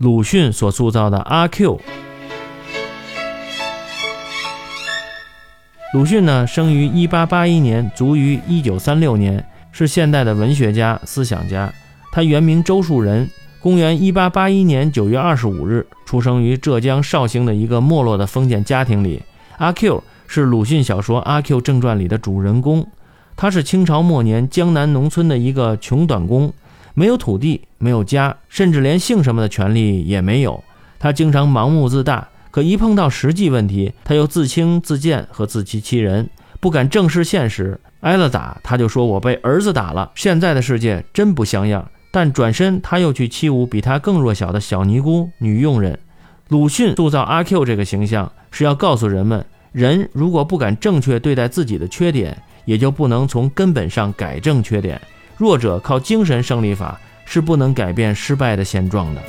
鲁迅所塑造的阿 Q。鲁迅呢，生于一八八一年，卒于一九三六年，是现代的文学家、思想家。他原名周树人，公元一八八一年九月二十五日出生于浙江绍兴的一个没落的封建家庭里。阿 Q 是鲁迅小说《阿 Q 正传》里的主人公，他是清朝末年江南农村的一个穷短工，没有土地，没有家，甚至连姓什么的权利也没有。他经常盲目自大。可一碰到实际问题，他又自轻自贱和自欺欺人，不敢正视现实。挨了打，他就说我被儿子打了。现在的世界真不像样。但转身他又去欺侮比他更弱小的小尼姑、女佣人。鲁迅塑造阿 Q 这个形象，是要告诉人们：人如果不敢正确对待自己的缺点，也就不能从根本上改正缺点。弱者靠精神胜利法是不能改变失败的现状的。